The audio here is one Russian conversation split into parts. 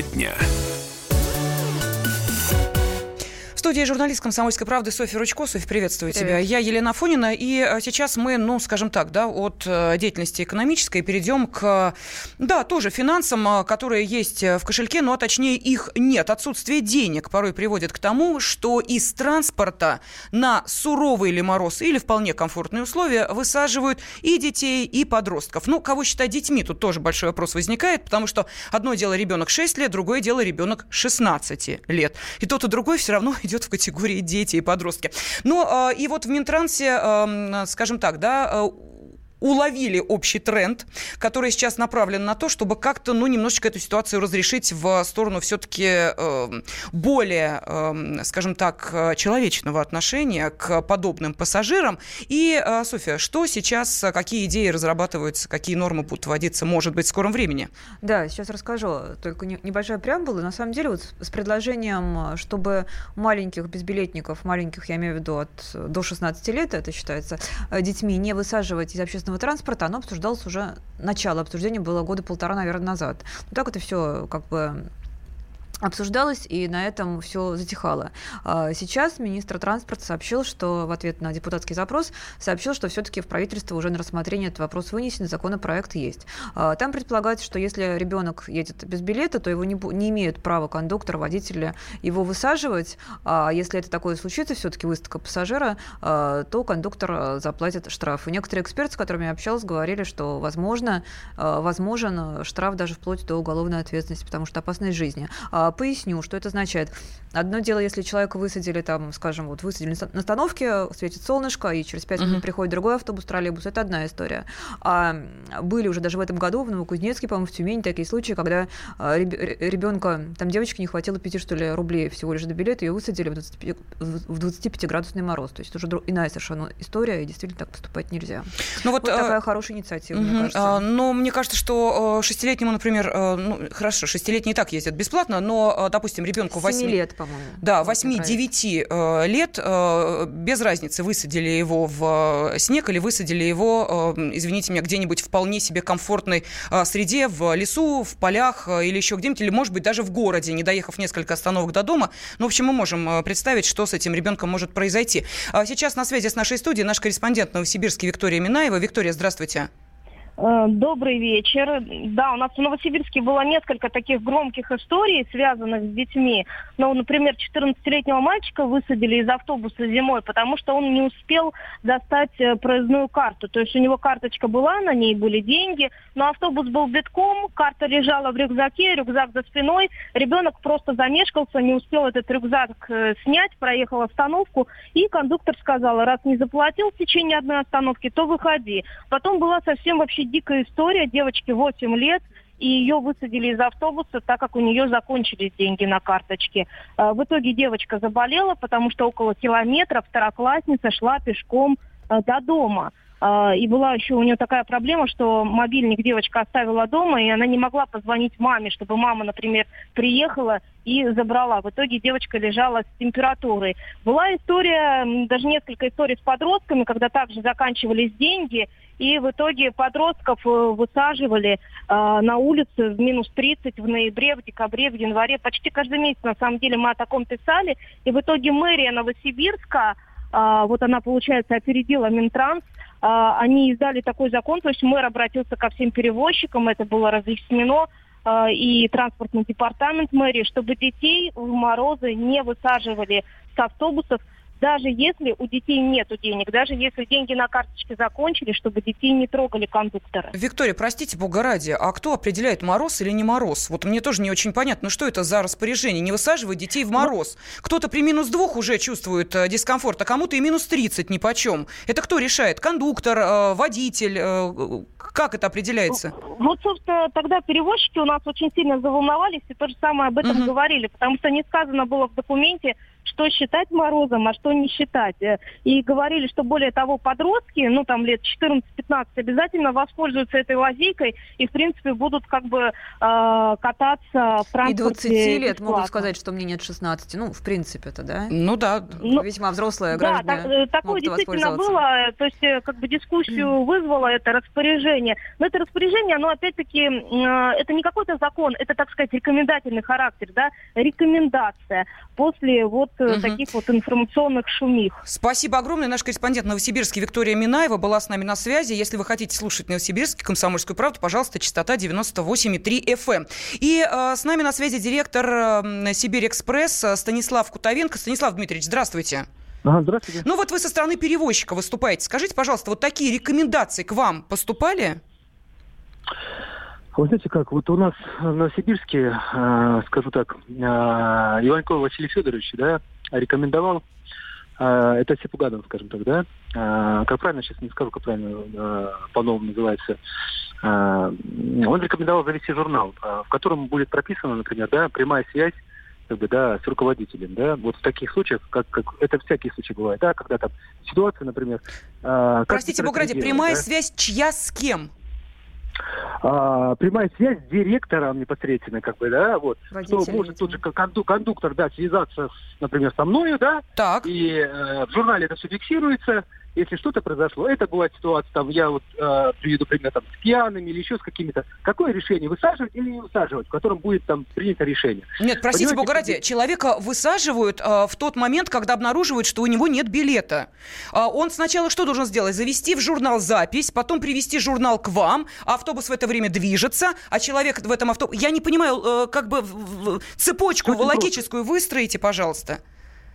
Тема дня студии журналист «Комсомольской правды» Софья Ручко. Софья, приветствую Привет. тебя. Я Елена Фонина. И э, сейчас мы, ну, скажем так, да, от э, деятельности экономической перейдем к, да, тоже финансам, э, которые есть в кошельке, но точнее их нет. Отсутствие денег порой приводит к тому, что из транспорта на суровый или мороз, или вполне комфортные условия высаживают и детей, и подростков. Ну, кого считать детьми, тут тоже большой вопрос возникает, потому что одно дело ребенок 6 лет, другое дело ребенок 16 лет. И тот, и другой все равно идет в категории дети и подростки. Ну, а, и вот в Минтрансе, скажем так, да, а, уловили общий тренд, который сейчас направлен на то, чтобы как-то, ну, немножечко эту ситуацию разрешить в сторону все-таки э, более, э, скажем так, человечного отношения к подобным пассажирам. И, э, Софья, что сейчас, какие идеи разрабатываются, какие нормы будут вводиться, может быть, в скором времени? Да, сейчас расскажу. Только небольшая преамбула. На самом деле, вот с предложением, чтобы маленьких безбилетников, маленьких, я имею в виду, от до 16 лет, это считается, э, детьми не высаживать из общественного общественного транспорта, оно обсуждалось уже, начало обсуждения было года полтора, наверное, назад. Но так это все как бы обсуждалось, и на этом все затихало. А сейчас министр транспорта сообщил, что в ответ на депутатский запрос сообщил, что все-таки в правительство уже на рассмотрение этот вопрос вынесен, законопроект есть. А там предполагается, что если ребенок едет без билета, то его не, не имеют права кондуктор, водителя его высаживать, а если это такое случится, все-таки выставка пассажира, а, то кондуктор заплатит штраф. И некоторые эксперты, с которыми я общалась, говорили, что возможно, возможен штраф даже вплоть до уголовной ответственности, потому что опасность жизни. Поясню, что это означает. Одно дело, если человека высадили, там, скажем, вот высадили на остановке, светит солнышко, и через пять минут uh-huh. приходит другой автобус, троллейбус, это одна история. А были уже даже в этом году в Новокузнецке, по-моему, в Тюмени такие случаи, когда а, ребенка, там девочке не хватило 5, что ли, рублей всего лишь до билета, ее высадили в 25, в 25-градусный мороз. То есть это уже иная совершенно история, и действительно так поступать нельзя. Ну, вот, вот такая а... хорошая инициатива, uh-huh. мне кажется. А, но мне кажется, что шестилетнему, например, ну, хорошо, шестилетние и так ездят бесплатно, но Э, допустим, ребенку 8 лет, по-моему. Да, 8-9 э, лет, э, без разницы, высадили его в снег или высадили его, извините меня, где-нибудь вполне себе комфортной среде, в лесу, в полях или еще где-нибудь, или, может быть, даже в городе, не доехав несколько остановок до дома. Ну, в общем, мы можем представить, что с этим ребенком может произойти. А сейчас на связи с нашей студией наш корреспондент Новосибирский Виктория Минаева. Виктория, здравствуйте. Э, добрый вечер. Да, у нас в Новосибирске было несколько таких громких историй, связанных с детьми. Ну, например, 14-летнего мальчика высадили из автобуса зимой, потому что он не успел достать э, проездную карту. То есть у него карточка была, на ней были деньги, но автобус был битком, карта лежала в рюкзаке, рюкзак за спиной. Ребенок просто замешкался, не успел этот рюкзак э, снять, проехал остановку, и кондуктор сказал, раз не заплатил в течение одной остановки, то выходи. Потом была совсем вообще дикая история. Девочке 8 лет, и ее высадили из автобуса, так как у нее закончились деньги на карточке. А, в итоге девочка заболела, потому что около километра второклассница шла пешком а, до дома. А, и была еще у нее такая проблема, что мобильник девочка оставила дома, и она не могла позвонить маме, чтобы мама, например, приехала и забрала. В итоге девочка лежала с температурой. Была история, даже несколько историй с подростками, когда также заканчивались деньги, и в итоге подростков э, высаживали э, на улице в минус 30 в ноябре, в декабре, в январе. Почти каждый месяц, на самом деле, мы о таком писали. И в итоге мэрия Новосибирска, э, вот она, получается, опередила Минтранс, они издали такой закон, то есть мэр обратился ко всем перевозчикам, это было разъяснено, а, и транспортный департамент мэрии, чтобы детей в морозы не высаживали с автобусов, даже если у детей нет денег, даже если деньги на карточке закончились, чтобы детей не трогали кондуктора. Виктория, простите, бога ради, а кто определяет мороз или не мороз? Вот мне тоже не очень понятно, ну что это за распоряжение? Не высаживать детей в мороз. Кто-то при минус двух уже чувствует э, дискомфорт, а кому-то и минус 30 ни почем. Это кто решает? Кондуктор, э, водитель? Э, как это определяется? Вот, собственно, тогда перевозчики у нас очень сильно заволновались и то же самое об этом угу. говорили, потому что не сказано было в документе, что считать морозом, а что не считать. Э, и говорили, что более того, подростки, ну там лет 14-15, обязательно воспользуются этой лазейкой и, в принципе, будут как бы э, кататься в транспорте И 20 лет бесплатно. могут сказать, что мне нет 16. Ну, в принципе это, да? Ну да. Ну, Весьма взрослые да, граждане так, такое действительно было. То есть как бы дискуссию вызвало это распоряжение. Но это распоряжение, оно опять-таки, э, это не какой-то закон, это, так сказать, рекомендательный характер, да, рекомендация после вот угу. таких вот информационных шумих. Спасибо огромное. Наш корреспондент Новосибирский Виктория Минаева была с нами на связи. Если вы хотите слушать Новосибирский, Комсомольскую правду, пожалуйста, частота 98,3 FM. Эм. И э, с нами на связи директор э, Сибирь Экспресс Станислав Кутовенко. Станислав Дмитриевич, здравствуйте. Ага, здравствуйте. Ну вот вы со стороны перевозчика выступаете. Скажите, пожалуйста, вот такие рекомендации к вам поступали? Вы знаете как, вот у нас в Новосибирске, э, скажу так, э, Иваньков Василий Федорович, да, рекомендовал, это Сепугадов, скажем так, да, э, как правильно, сейчас не скажу, как правильно э, по-новому называется, он рекомендовал завести журнал, в котором будет прописано, например, да, прямая связь как бы, да, с руководителем, да, вот в таких случаях, как, как это всякие случаи бывают, да, когда там ситуация, например... Э, Простите, Бог ради, прямая да? связь чья с кем? А, прямая связь с директором непосредственно, как бы, да, вот, Водитель, что может тот же конду, кондуктор, да, связаться, с, например, со мною, да, так. и э, в журнале это все фиксируется, если что-то произошло, это бывает ситуация, там, я вот э, приведу пример, там, с пьяными или еще с какими-то, какое решение, высаживать или не высаживать, в котором будет там принято решение. Нет, простите, Бога ради, человека высаживают э, в тот момент, когда обнаруживают, что у него нет билета. Э, он сначала что должен сделать? Завести в журнал запись, потом привести журнал к вам, автобус в это время движется, а человек в этом автобусе... Я не понимаю, э, как бы цепочку волокическую выстроите, пожалуйста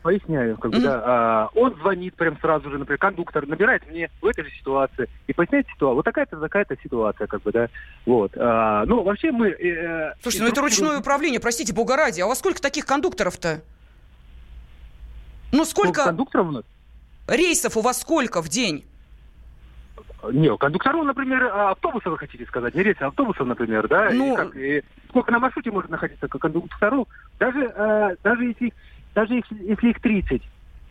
поясняю, как бы, да, а, он звонит прям сразу же, например, кондуктор набирает мне в этой же ситуации и поясняет ситуацию. Вот такая-то такая-то ситуация, как бы, да, вот. А, ну, вообще мы... Э, Слушайте, ну это ручное управление, простите, бога ради, а у вас сколько таких кондукторов-то? Ну, сколько... сколько кондукторов у нас? Рейсов у вас сколько в день? Не, кондукторов, например, а, автобусов вы хотите сказать, не рейсы, а автобусов, например, да? Ну... И как, и сколько на маршруте может находиться кондукторов? Даже, э, даже если даже если, если их 30.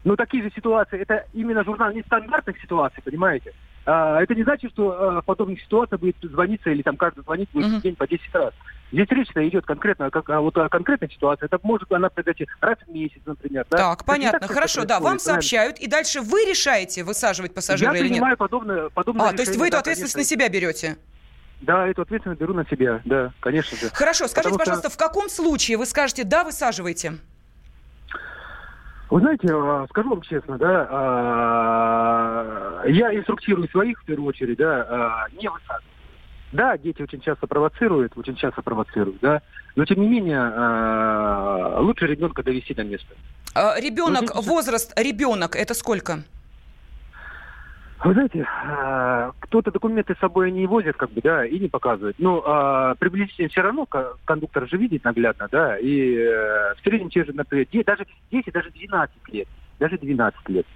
Но такие же ситуации, это именно журнал нестандартных ситуаций, понимаете? А, это не значит, что а, подобных ситуаций будет звониться или там каждый звонить будет uh-huh. в день по 10 раз. Здесь речь-то идет конкретно как, а вот о конкретной ситуации. Это может она произойти раз в месяц, например. Да? Так, понятно. Так, Хорошо, да, вам сообщают, и дальше вы решаете, высаживать пассажира Я или нет? подобное, подобное А, решение, то есть вы эту ответственность конечно. на себя берете? Да, эту ответственность беру на себя, да, конечно же. Хорошо, скажите, Потому пожалуйста, что... в каком случае вы скажете «да, высаживайте»? Вы знаете, а, скажу вам честно, да, а, я инструктирую своих, в первую очередь, да, а, не высаживать. Да, дети очень часто провоцируют, очень часто провоцируют, да, но тем не менее лучше ребенка довести до места. Ребенок, возраст ребенок, это сколько? Вы знаете, а, кто-то документы с собой не возит, как бы, да, и не показывает. Ну, а, приблизительно все равно кондуктор же видит наглядно, да, и э, в среднем те же, например, даже 10, даже 12 лет, даже 12 лет,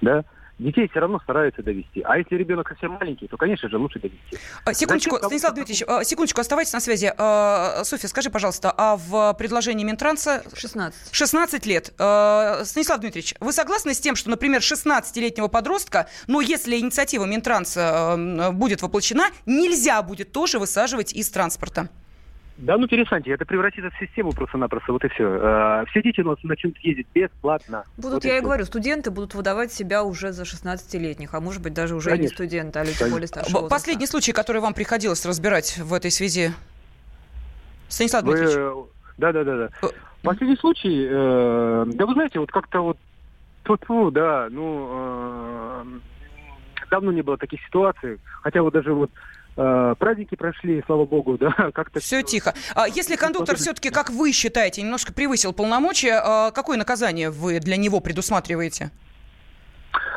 да, детей все равно стараются довести. А если ребенок совсем маленький, то, конечно же, лучше довести. А, секундочку, Зачем Станислав Дмитриевич, а, секундочку, оставайтесь на связи. А, Софья, скажи, пожалуйста, а в предложении Минтранса... 16. 16 лет. Станислав Дмитриевич, вы согласны с тем, что, например, 16-летнего подростка, ну, если инициатива Минтранса будет воплощена, нельзя будет тоже высаживать из транспорта? Да ну перестаньте, это превратится в систему просто-напросто, вот и все. А, все дети у нас начнут ездить бесплатно. Будут, вот я и, и говорю, студенты будут выдавать себя уже за 16-летних, а может быть даже уже Конечно. не студенты, а люди Конечно. более старшего возраста. Последний случай, который вам приходилось разбирать в этой связи. Станислав Дмитриевич. Вы... Да, да, да, да. Последний случай, э, да вы знаете, вот как-то вот тут, да, ну, э, давно не было таких ситуаций, хотя вот даже вот Э, праздники прошли, слава богу, да, как-то... Все тихо. А если кондуктор все-таки, как вы считаете, немножко превысил полномочия, а какое наказание вы для него предусматриваете?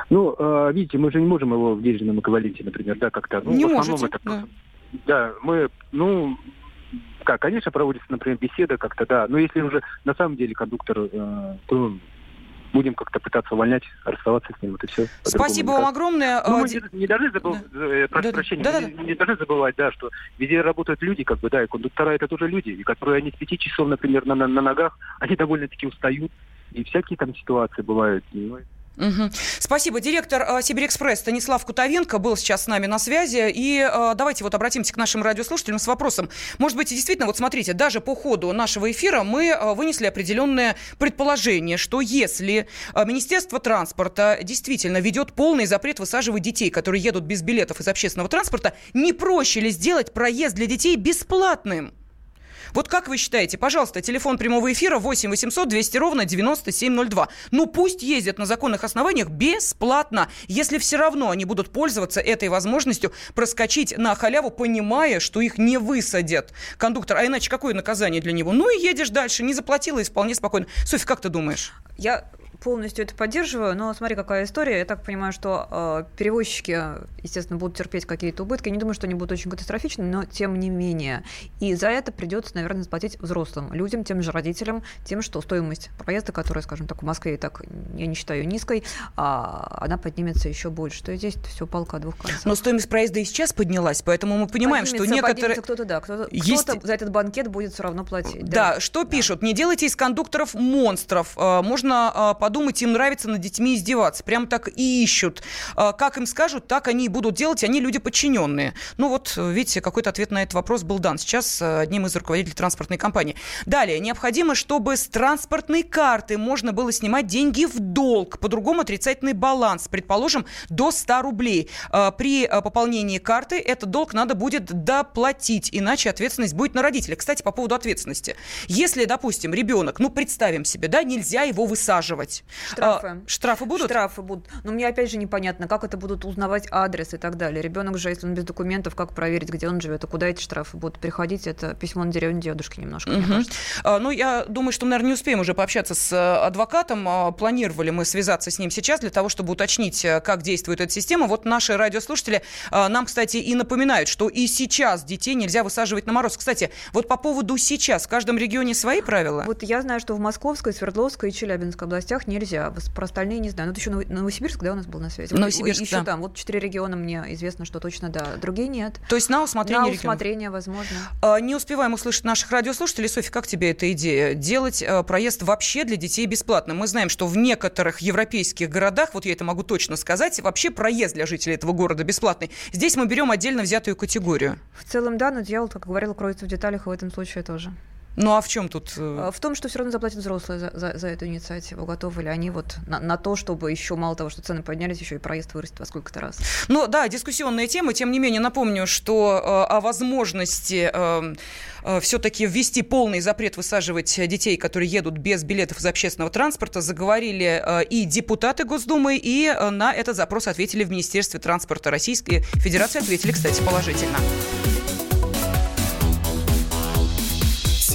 Ну, э, видите, мы же не можем его в денежном эквиваленте, например, да, как-то. Ну, не можете, это... да. Да, мы, ну, как, конечно, проводится, например, беседа как-то, да, но если уже на самом деле кондуктор, э, то будем как-то пытаться увольнять, расставаться с ним. Это все. Спасибо вам огромное. Ну, мы не, не должны забывать, да. э, прошу да, прощения, да, да. Не, не должны забывать, да, что везде работают люди, как бы, да, и кондуктора это тоже люди, и которые они с пяти часов, например, на, на, на ногах, они довольно-таки устают, и всякие там ситуации бывают. Ну, Угу. Спасибо. Директор э, Сибирь-Экспресс Станислав Кутовенко был сейчас с нами на связи. И э, давайте вот обратимся к нашим радиослушателям с вопросом. Может быть, действительно, вот смотрите, даже по ходу нашего эфира мы э, вынесли определенное предположение, что если Министерство транспорта действительно ведет полный запрет высаживать детей, которые едут без билетов из общественного транспорта, не проще ли сделать проезд для детей бесплатным? Вот как вы считаете, пожалуйста, телефон прямого эфира 8 800 200 ровно 9702. Ну пусть ездят на законных основаниях бесплатно, если все равно они будут пользоваться этой возможностью проскочить на халяву, понимая, что их не высадят. Кондуктор, а иначе какое наказание для него? Ну и едешь дальше, не заплатила и вполне спокойно. Софья, как ты думаешь? Я полностью это поддерживаю, но смотри, какая история. Я так понимаю, что э, перевозчики, естественно, будут терпеть какие-то убытки. Я не думаю, что они будут очень катастрофичны, но тем не менее. И за это придется, наверное, заплатить взрослым людям, тем же родителям, тем, что стоимость проезда, которая, скажем так, в Москве и так, я не считаю низкой, а, она поднимется еще больше. То есть здесь все палка о двух концах. Но стоимость проезда и сейчас поднялась, поэтому мы понимаем, поднимется, что некоторые... кто-то, да, кто-то, есть... кто-то за этот банкет будет все равно платить. Да, да. что да. пишут? Не делайте из кондукторов монстров. А, можно а, подумать, им нравится над детьми издеваться. Прям так и ищут. А, как им скажут, так они и будут делать. Они люди подчиненные. Ну вот, видите, какой-то ответ на этот вопрос был дан сейчас э, одним из руководителей транспортной компании. Далее. Необходимо, чтобы с транспортной карты можно было снимать деньги в долг. По-другому отрицательный баланс. Предположим, до 100 рублей. А, при пополнении карты этот долг надо будет доплатить. Иначе ответственность будет на родителя. Кстати, по поводу ответственности. Если, допустим, ребенок, ну, представим себе, да, нельзя его высаживать. Штрафы. А, штрафы будут? Штрафы будут. Но мне опять же непонятно, как это будут узнавать адрес и так далее. Ребенок же, если он без документов, как проверить, где он живет, и куда эти штрафы будут приходить? Это письмо на деревню дедушки немножко, угу. мне кажется. А, ну, я думаю, что, наверное, не успеем уже пообщаться с э, адвокатом. А, планировали мы связаться с ним сейчас для того, чтобы уточнить, э, как действует эта система. Вот наши радиослушатели а, нам, кстати, и напоминают, что и сейчас детей нельзя высаживать на мороз. Кстати, вот по поводу сейчас, в каждом регионе свои правила? Вот я знаю, что в Московской, Свердловской и Челябинской областях нельзя. Про остальные не знаю. Ну, это еще Новосибирск, да, у нас был на связи. Новосибирск, Еще да. там, вот четыре региона мне известно, что точно, да. Другие нет. То есть на усмотрение На усмотрение, возможно. А, не успеваем услышать наших радиослушателей. Софья, как тебе эта идея? Делать а, проезд вообще для детей бесплатно. Мы знаем, что в некоторых европейских городах, вот я это могу точно сказать, вообще проезд для жителей этого города бесплатный. Здесь мы берем отдельно взятую категорию. В целом, да, но дьявол, как говорила, кроется в деталях, и в этом случае тоже. Ну а в чем тут? Э, а, в том, что все равно заплатят взрослые за, за, за эту инициативу. Готовы ли они вот на, на то, чтобы еще мало того, что цены поднялись, еще и проезд вырастет во сколько-то раз? Ну да, дискуссионная тема. Тем не менее, напомню, что э, о возможности э, э, все-таки ввести полный запрет высаживать детей, которые едут без билетов из общественного транспорта, заговорили э, и депутаты Госдумы, и э, на этот запрос ответили в Министерстве транспорта Российской Федерации. Ответили, кстати, положительно.